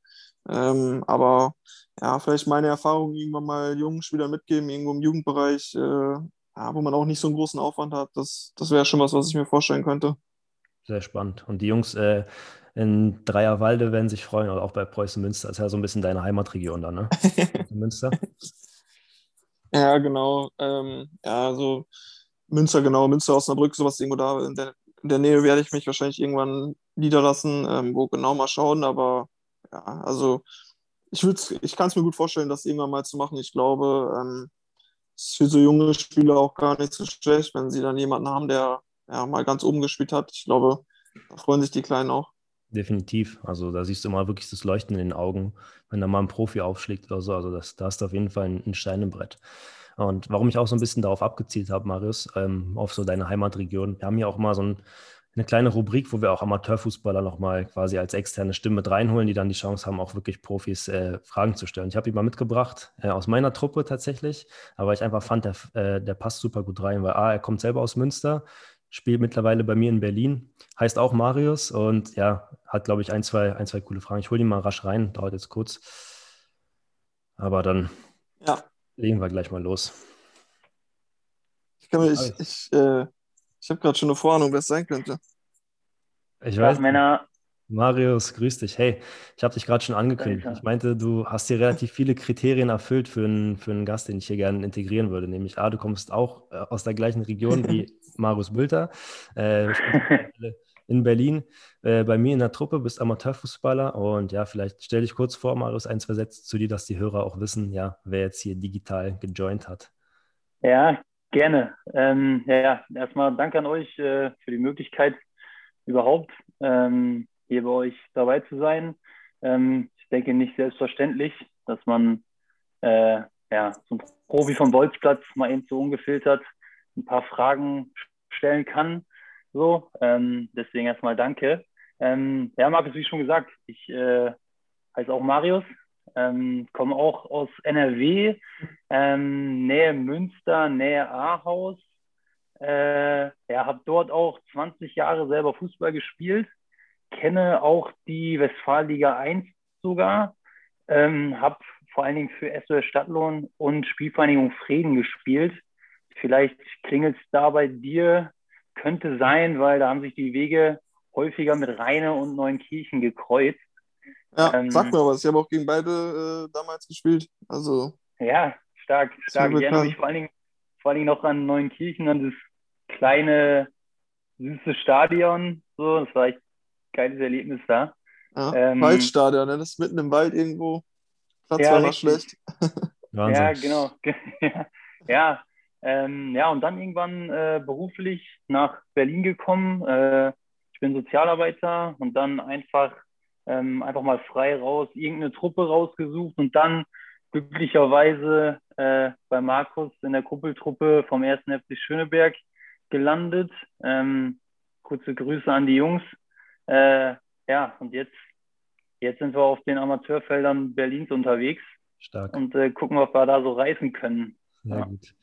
Ähm, aber ja, vielleicht meine Erfahrungen irgendwann mal jungen Spielern mitgeben, irgendwo im Jugendbereich, äh, ja, wo man auch nicht so einen großen Aufwand hat. Das, das wäre schon was, was ich mir vorstellen könnte. Sehr spannend. Und die Jungs äh, in Dreierwalde werden sich freuen, oder auch bei Preußen Münster. Das ist ja so ein bisschen deine Heimatregion dann, ne? Münster. Ja, genau. Ähm, ja, also Münster, genau, Münster, Osnabrück, sowas irgendwo da. In der, in der Nähe werde ich mich wahrscheinlich irgendwann niederlassen, ähm, wo genau mal schauen, aber ja, also ich ich kann es mir gut vorstellen, das irgendwann mal zu machen. Ich glaube, ähm, es ist für so junge Spieler auch gar nicht so schlecht, wenn sie dann jemanden haben, der ja mal ganz oben gespielt hat. Ich glaube, da freuen sich die Kleinen auch. Definitiv. Also da siehst du immer wirklich das Leuchten in den Augen, wenn da mal ein Profi aufschlägt oder so. Also das, da hast du auf jeden Fall ein, ein Stein im Brett. Und warum ich auch so ein bisschen darauf abgezielt habe, Marius, ähm, auf so deine Heimatregion. Wir haben ja auch mal so ein, eine kleine Rubrik, wo wir auch Amateurfußballer nochmal quasi als externe Stimme mit reinholen, die dann die Chance haben, auch wirklich Profis äh, Fragen zu stellen. Ich habe ihn mal mitgebracht, äh, aus meiner Truppe tatsächlich, aber ich einfach fand, der, äh, der passt super gut rein, weil A, er kommt selber aus Münster, spielt mittlerweile bei mir in Berlin, heißt auch Marius und ja, hat, glaube ich, ein zwei, ein, zwei coole Fragen. Ich hole ihn mal rasch rein, dauert jetzt kurz. Aber dann Ja, legen wir gleich mal los. ich, kann mir- ich, ich, äh, ich habe gerade schon eine Vorahnung, wer es sein könnte. Ich Ja, weiß, Männer, Marius, grüß dich. Hey, ich habe dich gerade schon angekündigt. Ich meinte, du hast hier relativ viele Kriterien erfüllt für einen, für einen Gast, den ich hier gerne integrieren würde. Nämlich, A, du kommst auch äh, aus der gleichen Region wie Marius Bülter, äh, in Berlin, äh, bei mir in der Truppe, bist Amateurfußballer und ja, vielleicht stell dich kurz vor, Marius, ein, zwei Sätze zu dir, dass die Hörer auch wissen, ja, wer jetzt hier digital gejoint hat. ja, gerne. Ähm, ja, erstmal danke an euch äh, für die Möglichkeit, überhaupt ähm, hier bei euch dabei zu sein. Ähm, ich denke nicht selbstverständlich, dass man äh, ja, so ein Profi vom Bolzplatz mal eben so ungefiltert ein paar Fragen stellen kann. So, ähm, deswegen erstmal danke. Ähm, ja, Markus, wie schon gesagt, ich äh, heiße auch Marius, ähm, komme auch aus NRW, ähm, Nähe Münster, Nähe Ahaus. Äh, ja, habe dort auch 20 Jahre selber Fußball gespielt, kenne auch die Westfalenliga 1 sogar, ähm, habe vor allen Dingen für SOS Stadtlohn und Spielvereinigung Frieden gespielt. Vielleicht klingelt es da bei dir, könnte sein, weil da haben sich die Wege häufiger mit Rheine und Neunkirchen gekreuzt. Ja, Ähm, sag mir was. Ich habe auch gegen beide äh, damals gespielt. Also, Ja, stark, stark. Ich erinnere bekannt. mich vor allen Dingen, vor allen Dingen noch an Neunkirchen, an das kleine, süße Stadion. So, das war echt ein geiles Erlebnis da. ja, Ähm, Waldstadion, ne? das ist mitten im Wald irgendwo. Platz Ja, war richtig. schlecht. Wahnsinn. Ja, genau. ja, ja, ähm, ja, und dann irgendwann äh, beruflich nach Berlin gekommen. Äh, ich bin Sozialarbeiter und dann einfach, ähm, einfach mal frei raus, irgendeine Truppe rausgesucht und dann glücklicherweise äh, bei Markus in der Kuppeltruppe vom 1. FC Schöneberg gelandet. Ähm, kurze Grüße an die Jungs. Äh, ja, und jetzt, jetzt sind wir auf den Amateurfeldern Berlins unterwegs Stark. und äh, gucken, ob wir da so reißen können. Sehr Ja. gut.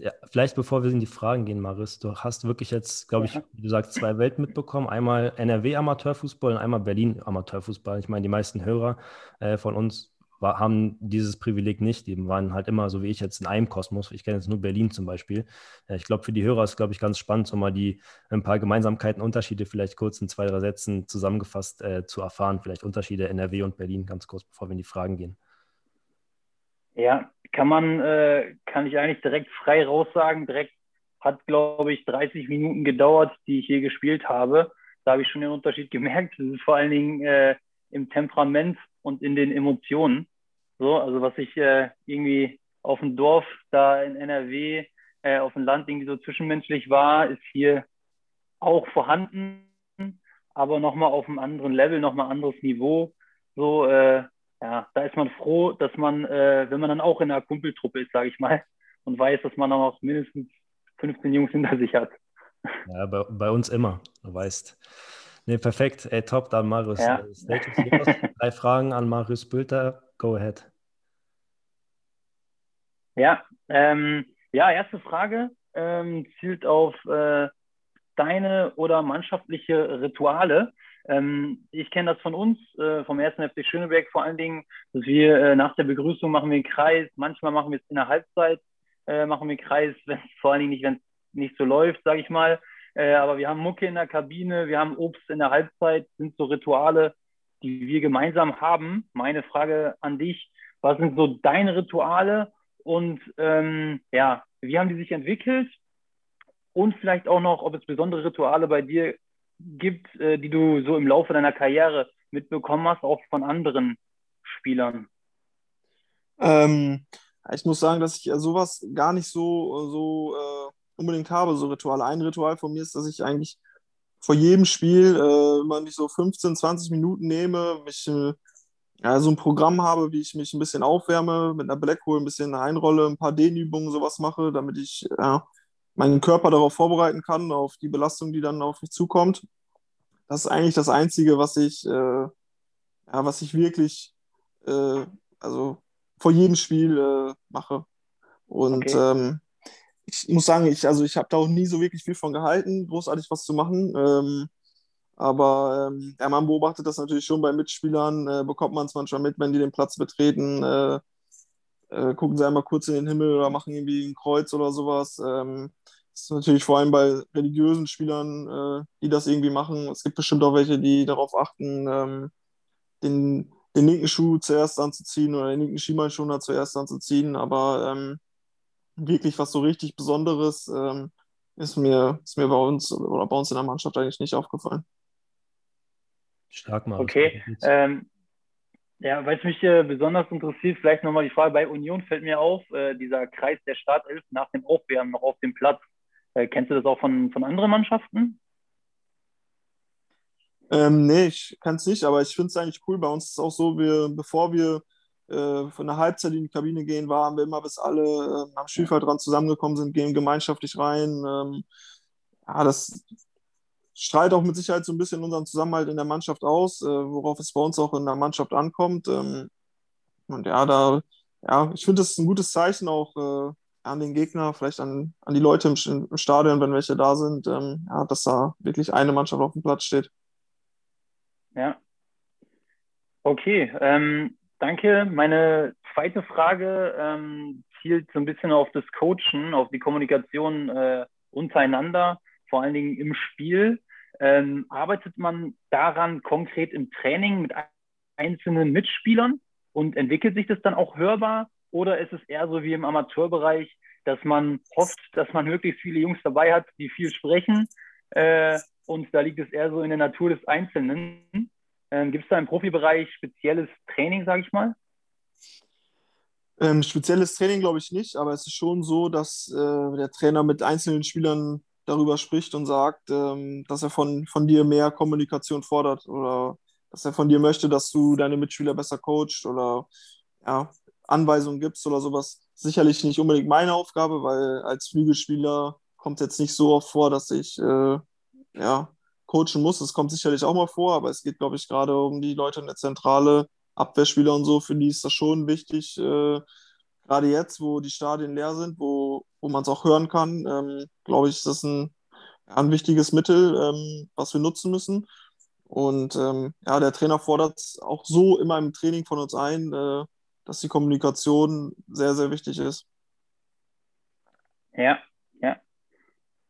Ja, vielleicht bevor wir in die Fragen gehen, Marius, du hast wirklich jetzt, glaube ich, wie du sagst, zwei Welten mitbekommen. Einmal NRW Amateurfußball und einmal Berlin Amateurfußball. Ich meine, die meisten Hörer äh, von uns war, haben dieses Privileg nicht. Die waren halt immer, so wie ich jetzt, in einem Kosmos. Ich kenne jetzt nur Berlin zum Beispiel. Äh, ich glaube, für die Hörer ist, glaube ich, ganz spannend, so mal die ein paar Gemeinsamkeiten, Unterschiede vielleicht kurz in zwei, drei Sätzen zusammengefasst äh, zu erfahren. Vielleicht Unterschiede NRW und Berlin, ganz kurz, bevor wir in die Fragen gehen. Ja, kann man, äh, kann ich eigentlich direkt frei raussagen. Direkt hat, glaube ich, 30 Minuten gedauert, die ich hier gespielt habe. Da habe ich schon den Unterschied gemerkt. Das ist vor allen Dingen äh, im Temperament und in den Emotionen. So, also was ich äh, irgendwie auf dem Dorf da in NRW, äh, auf dem Land irgendwie so zwischenmenschlich war, ist hier auch vorhanden, aber nochmal auf einem anderen Level, nochmal anderes Niveau. So, äh, ja, da ist man froh, dass man, äh, wenn man dann auch in einer Kumpeltruppe ist, sage ich mal, und weiß, dass man dann auch mindestens 15 Jungs hinter sich hat. Ja, bei, bei uns immer, du weißt. Nee, perfekt. Ey, top, dann Marius. Ja. Äh. Drei Fragen an Marius Bülter. Go ahead. Ja, ähm, ja, erste Frage ähm, zielt auf äh, deine oder mannschaftliche Rituale. Ähm, ich kenne das von uns, äh, vom ersten FC Schöneberg vor allen Dingen, dass wir äh, nach der Begrüßung machen wir einen Kreis, manchmal machen wir es in der Halbzeit, äh, machen wir einen Kreis, wenn vor allen Dingen nicht, wenn es nicht so läuft, sage ich mal. Äh, aber wir haben Mucke in der Kabine, wir haben Obst in der Halbzeit, sind so Rituale, die wir gemeinsam haben. Meine Frage an dich, was sind so deine Rituale und ähm, ja, wie haben die sich entwickelt? Und vielleicht auch noch, ob es besondere Rituale bei dir gibt, äh, die du so im Laufe deiner Karriere mitbekommen hast, auch von anderen Spielern. Ähm, ich muss sagen, dass ich äh, sowas gar nicht so, so äh, unbedingt habe, so Rituale. Ein Ritual von mir ist, dass ich eigentlich vor jedem Spiel äh, immer mich so 15, 20 Minuten nehme, mich äh, ja, so ein Programm habe, wie ich mich ein bisschen aufwärme, mit einer Blackwool ein bisschen einrolle, ein paar Dehnübungen, sowas mache, damit ich ja, meinen Körper darauf vorbereiten kann, auf die Belastung, die dann auf mich zukommt. Das ist eigentlich das Einzige, was ich, äh, ja, was ich wirklich, äh, also vor jedem Spiel äh, mache. Und Okay. ähm, ich muss sagen, ich, also ich habe da auch nie so wirklich viel von gehalten, großartig was zu machen. Ähm, aber ähm, ja, man beobachtet das natürlich schon bei Mitspielern, äh, bekommt man es manchmal mit, wenn die den Platz betreten, äh, äh, gucken sie einmal kurz in den Himmel oder machen irgendwie ein Kreuz oder sowas. Ähm, das ist natürlich vor allem bei religiösen Spielern, äh, die das irgendwie machen. Es gibt bestimmt auch welche, die darauf achten, ähm, den, den linken Schuh zuerst anzuziehen oder den linken Schienbeinschoner zuerst anzuziehen. Aber ähm, wirklich was so richtig Besonderes ähm, ist mir, ist mir bei uns oder bei uns in der Mannschaft eigentlich nicht aufgefallen. Stark, Marius. Okay. Ähm, ja, weil es mich äh, besonders interessiert, vielleicht nochmal die Frage, bei Union fällt mir auf, äh, dieser Kreis der Startelf nach dem Aufwärmen noch auf dem Platz. Äh, kennst du das auch von, von anderen Mannschaften? Ähm, nee, ich kann es nicht, aber ich finde es eigentlich cool. Bei uns ist es auch so, wir, bevor wir äh, von der Halbzeit in die Kabine gehen, waren wir immer, bis alle äh, am Spielfeldrand zusammengekommen sind, gehen gemeinschaftlich rein. Ähm, ja, das strahlt auch mit Sicherheit so ein bisschen unseren Zusammenhalt in der Mannschaft aus, äh, worauf es bei uns auch in der Mannschaft ankommt. Ähm, und ja, da, ja, ich finde, das ist ein gutes Zeichen auch äh, an den Gegner, vielleicht an, an die Leute im, im Stadion, wenn welche da sind, ähm, ja, dass da wirklich eine Mannschaft auf dem Platz steht. Ja. Okay, ähm, danke. Meine zweite Frage ähm, zielt so ein bisschen auf das Coachen, auf die Kommunikation äh, untereinander, vor allen Dingen im Spiel. Ähm, arbeitet man daran konkret im Training mit einzelnen Mitspielern und entwickelt sich das dann auch hörbar? Oder ist es eher so wie im Amateurbereich, dass man hofft, dass man möglichst viele Jungs dabei hat, die viel sprechen? Äh, und da liegt es eher so in der Natur des Einzelnen. Ähm, Gibt es da im Profibereich spezielles Training, sage ich mal? Ähm, spezielles Training glaube ich nicht, aber es ist schon so, dass äh, der Trainer mit einzelnen Spielern darüber spricht und sagt, ähm, dass er von, von dir mehr Kommunikation fordert oder dass er von dir möchte, dass du deine Mitspieler besser coacht oder ja, Anweisungen gibst oder sowas. Sicherlich nicht unbedingt meine Aufgabe, weil als Flügelspieler kommt jetzt nicht so oft vor, dass ich äh, ja, coachen muss. Das kommt sicherlich auch mal vor, aber es geht, glaube ich, gerade um die Leute in der Zentrale, Abwehrspieler und so, für die ist das schon wichtig. Äh, gerade jetzt, wo die Stadien leer sind, wo, wo man es auch hören kann, ähm, glaube ich, ist das ein, ein wichtiges Mittel, ähm, was wir nutzen müssen. Und ähm, ja, der Trainer fordert auch so immer im Training von uns ein, äh, dass die Kommunikation sehr, sehr wichtig ist. Ja, ja.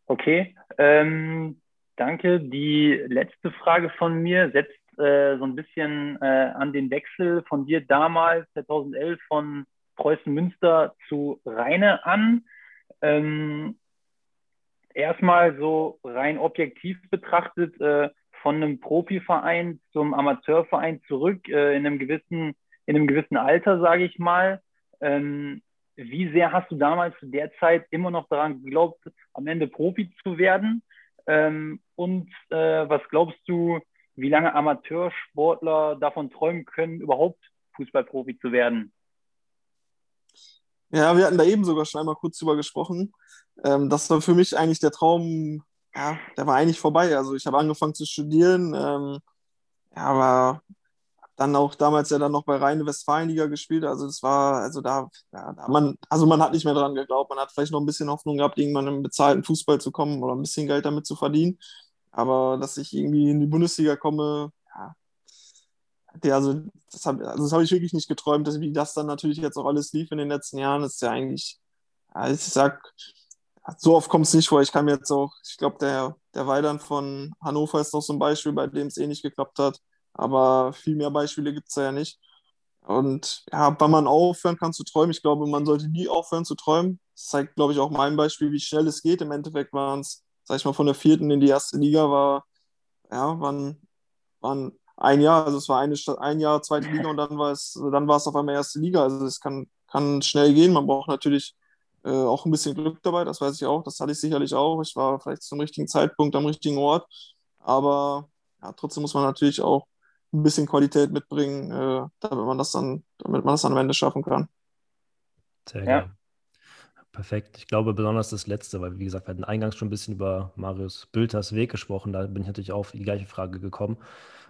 Okay. Ähm, danke. Die letzte Frage von mir setzt äh, so ein bisschen äh, an den Wechsel von dir damals, 2011, von Preußen Münster zu Rheine an. Ähm, erstmal so rein objektiv betrachtet, äh, von einem Profiverein zum Amateurverein zurück, äh, in einem gewissen, in einem gewissen Alter, sage ich mal. Ähm, wie sehr hast du damals zu der Zeit immer noch daran geglaubt, am Ende Profi zu werden? Ähm, und äh, was glaubst du, wie lange Amateursportler davon träumen können, überhaupt Fußballprofi zu werden? Ja, wir hatten da eben sogar schon einmal kurz drüber gesprochen. Ähm, das war für mich eigentlich der Traum, ja, der war eigentlich vorbei. Also ich habe angefangen zu studieren, ähm, aber dann auch damals ja dann noch bei Rheine Westfalenliga gespielt. Also das war, also da, ja, da man, also man hat nicht mehr dran geglaubt. Man hat vielleicht noch ein bisschen Hoffnung gehabt, irgendwann im bezahlten Fußball zu kommen oder ein bisschen Geld damit zu verdienen. Aber dass ich irgendwie in die Bundesliga komme, ja, der, also das habe also hab ich wirklich nicht geträumt, dass, wie das dann natürlich jetzt auch alles lief in den letzten Jahren, ist ja eigentlich, ja, ich sag, so oft kommt es nicht vor. Ich kann mir jetzt auch, ich glaube, der, der Weidern von Hannover ist noch so ein Beispiel, bei dem es eh nicht geklappt hat. Aber viel mehr Beispiele gibt es da ja nicht. Und ja, wann man aufhören kann zu träumen, ich glaube, man sollte nie aufhören zu träumen. Das zeigt, glaube ich, auch mein Beispiel, wie schnell es geht. Im Endeffekt waren es, sag ich mal, von der vierten in die erste Liga war, ja, waren, waren ein Jahr, also es war eine, ein Jahr zweite Liga und dann war es, dann war es auf einmal erste Liga. Also es kann, kann schnell gehen. Man braucht natürlich äh, auch ein bisschen Glück dabei, das weiß ich auch. Das hatte ich sicherlich auch. Ich war vielleicht zum richtigen Zeitpunkt am richtigen Ort. Aber ja, trotzdem muss man natürlich auch ein bisschen Qualität mitbringen, äh, damit man das dann, damit man das dann am Ende schaffen kann. Sehr ja. geil. Perfekt. Ich glaube besonders das Letzte, weil wie gesagt, wir hatten eingangs schon ein bisschen über Marius Bülters Weg gesprochen. Da bin ich natürlich auf die gleiche Frage gekommen.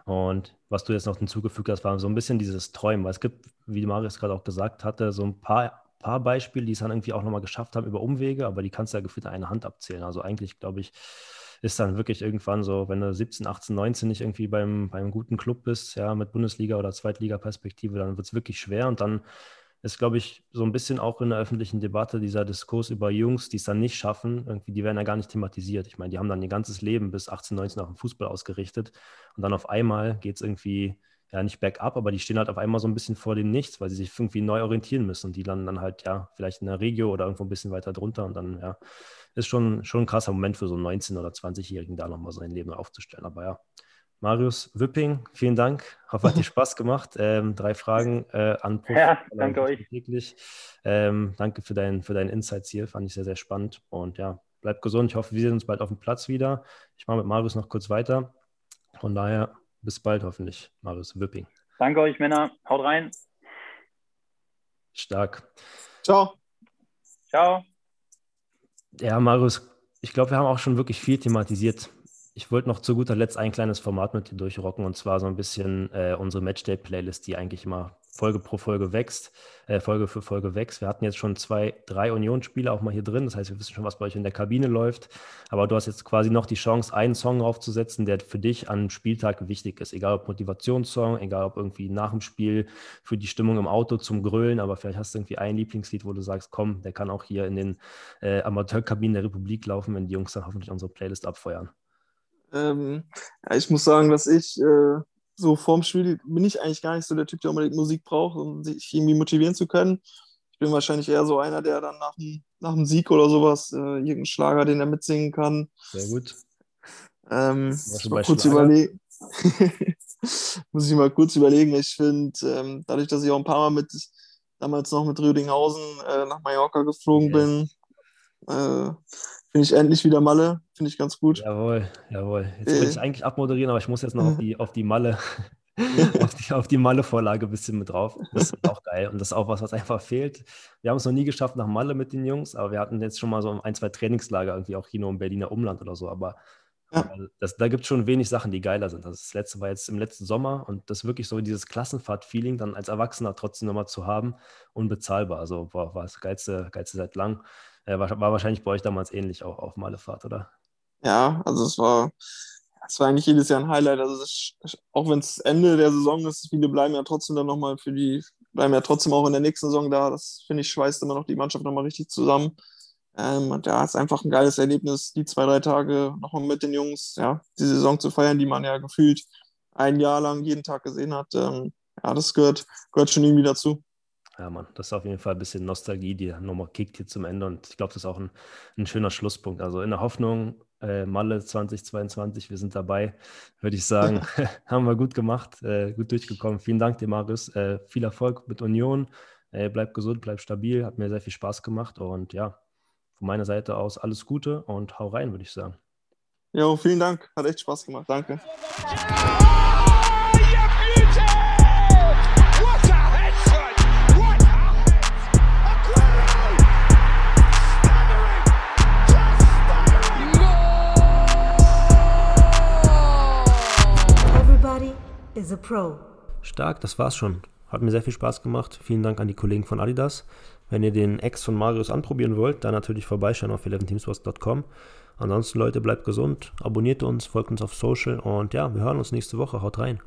Und was du jetzt noch hinzugefügt hast, war so ein bisschen dieses Träumen, weil es gibt, wie Marius gerade auch gesagt hatte, so ein paar, paar Beispiele, die es dann irgendwie auch nochmal geschafft haben über Umwege, aber die kannst du ja gefühlt eine Hand abzählen. Also eigentlich, glaube ich, ist dann wirklich irgendwann so, wenn du 17, 18, 19 nicht irgendwie beim, beim guten Club bist, ja, mit Bundesliga- oder Zweitliga-Perspektive, dann wird es wirklich schwer und dann ist, glaube ich, so ein bisschen auch in der öffentlichen Debatte dieser Diskurs über Jungs, die es dann nicht schaffen, irgendwie, die werden ja gar nicht thematisiert. Ich meine, die haben dann ihr ganzes Leben bis 18, 19 auf den Fußball ausgerichtet und dann auf einmal geht es irgendwie, ja, nicht bergab, aber die stehen halt auf einmal so ein bisschen vor dem Nichts, weil sie sich irgendwie neu orientieren müssen und die landen dann halt, ja, vielleicht in der Regio oder irgendwo ein bisschen weiter drunter und dann, ja, ist schon, schon ein krasser Moment für so einen 19- oder 20-Jährigen, da nochmal sein Leben aufzustellen. Aber ja, Marius Wipping, vielen Dank. Hoffe, hat dir Spaß gemacht. Ähm, drei Fragen äh, an Prof. Ja, danke euch. Ähm, danke für, dein, für deinen Insights hier. Fand ich sehr, sehr spannend. Und ja, bleibt gesund. Ich hoffe, wir sehen uns bald auf dem Platz wieder. Ich mache mit Marius noch kurz weiter. Von daher, bis bald hoffentlich, Marius Wipping. Danke euch, Männer. Haut rein. Stark. Ciao. Ciao. Ja, Marius, ich glaube, wir haben auch schon wirklich viel thematisiert. Ich wollte noch zu guter Letzt ein kleines Format mit dir durchrocken und zwar so ein bisschen äh, unsere Matchday-Playlist, die eigentlich immer Folge pro Folge wächst, äh, Folge für Folge wächst. Wir hatten jetzt schon zwei, drei Unionsspiele auch mal hier drin. Das heißt, wir wissen schon, was bei euch in der Kabine läuft. Aber du hast jetzt quasi noch die Chance, einen Song draufzusetzen, der für dich an Spieltag wichtig ist. Egal ob Motivationssong, egal ob irgendwie nach dem Spiel für die Stimmung im Auto zum Grölen. Aber vielleicht hast du irgendwie ein Lieblingslied, wo du sagst, komm, der kann auch hier in den äh, Amateurkabinen der Republik laufen, wenn die Jungs dann hoffentlich unsere Playlist abfeuern. Ähm, ja, ich muss sagen, dass ich äh, so vorm Spiel bin ich eigentlich gar nicht so der Typ, der unbedingt Musik braucht, um sich irgendwie motivieren zu können. Ich bin wahrscheinlich eher so einer, der dann nach dem, nach dem Sieg oder sowas äh, irgendeinen Schlager, den er mitsingen kann. Sehr gut. Ähm, mal kurz überlegen. muss ich mal kurz überlegen. Ich finde, ähm, dadurch, dass ich auch ein paar Mal mit damals noch mit Rüdinghausen äh, nach Mallorca geflogen yes. bin, äh, finde ich endlich wieder Malle. Finde ich ganz gut. Jawohl, jawohl. Jetzt äh. ich eigentlich abmoderieren, aber ich muss jetzt noch auf die, auf die Malle. auf die, auf die Malle-Vorlage ein bisschen mit drauf. Das ist auch geil. Und das ist auch was, was einfach fehlt. Wir haben es noch nie geschafft nach Malle mit den Jungs, aber wir hatten jetzt schon mal so ein, zwei Trainingslager, irgendwie auch Kino im Berliner Umland oder so. Aber, Ja. aber das, da gibt es schon wenig Sachen, die geiler sind. Das letzte war jetzt im letzten Sommer und das wirklich so dieses Klassenfahrt-Feeling dann als Erwachsener trotzdem nochmal zu haben, unbezahlbar. Also war, war das geilste, geilste seit lang. Äh, war, war wahrscheinlich bei euch damals ähnlich auch auf Malefahrt, oder? Ja, also es war, es war eigentlich jedes Jahr ein Highlight. Also es, auch wenn es Ende der Saison ist, viele bleiben ja trotzdem dann nochmal für die, bleiben ja trotzdem auch in der nächsten Saison da. Das finde ich schweißt immer noch die Mannschaft nochmal richtig zusammen. Ähm, und ja, es ist einfach ein geiles Erlebnis, die zwei, drei Tage nochmal mit den Jungs, ja, die Saison zu feiern, die man ja gefühlt ein Jahr lang jeden Tag gesehen hat. Ähm, ja, das gehört, gehört schon irgendwie dazu. Ja, Mann, das ist auf jeden Fall ein bisschen Nostalgie, die nochmal kickt hier zum Ende. Und ich glaube, das ist auch ein, ein schöner Schlusspunkt. Also in der Hoffnung, äh, Malle 2022, wir sind dabei, würde ich sagen, haben wir gut gemacht, äh, gut durchgekommen. Vielen Dank dir, Marius. Äh, viel Erfolg mit Union. Äh, bleib gesund, bleib stabil. Hat mir sehr viel Spaß gemacht. Und ja, von meiner Seite aus alles Gute und hau rein, würde ich sagen. Jo, vielen Dank. Hat echt Spaß gemacht. Danke. Is a pro. Stark, das war's schon. Hat mir sehr viel Spaß gemacht. Vielen Dank an die Kollegen von Adidas. Wenn ihr den Ex von Marius anprobieren wollt, dann natürlich vorbeischauen auf 11teamsports.com. Ansonsten, Leute, bleibt gesund, abonniert uns, folgt uns auf Social und ja, wir hören uns nächste Woche. Haut rein.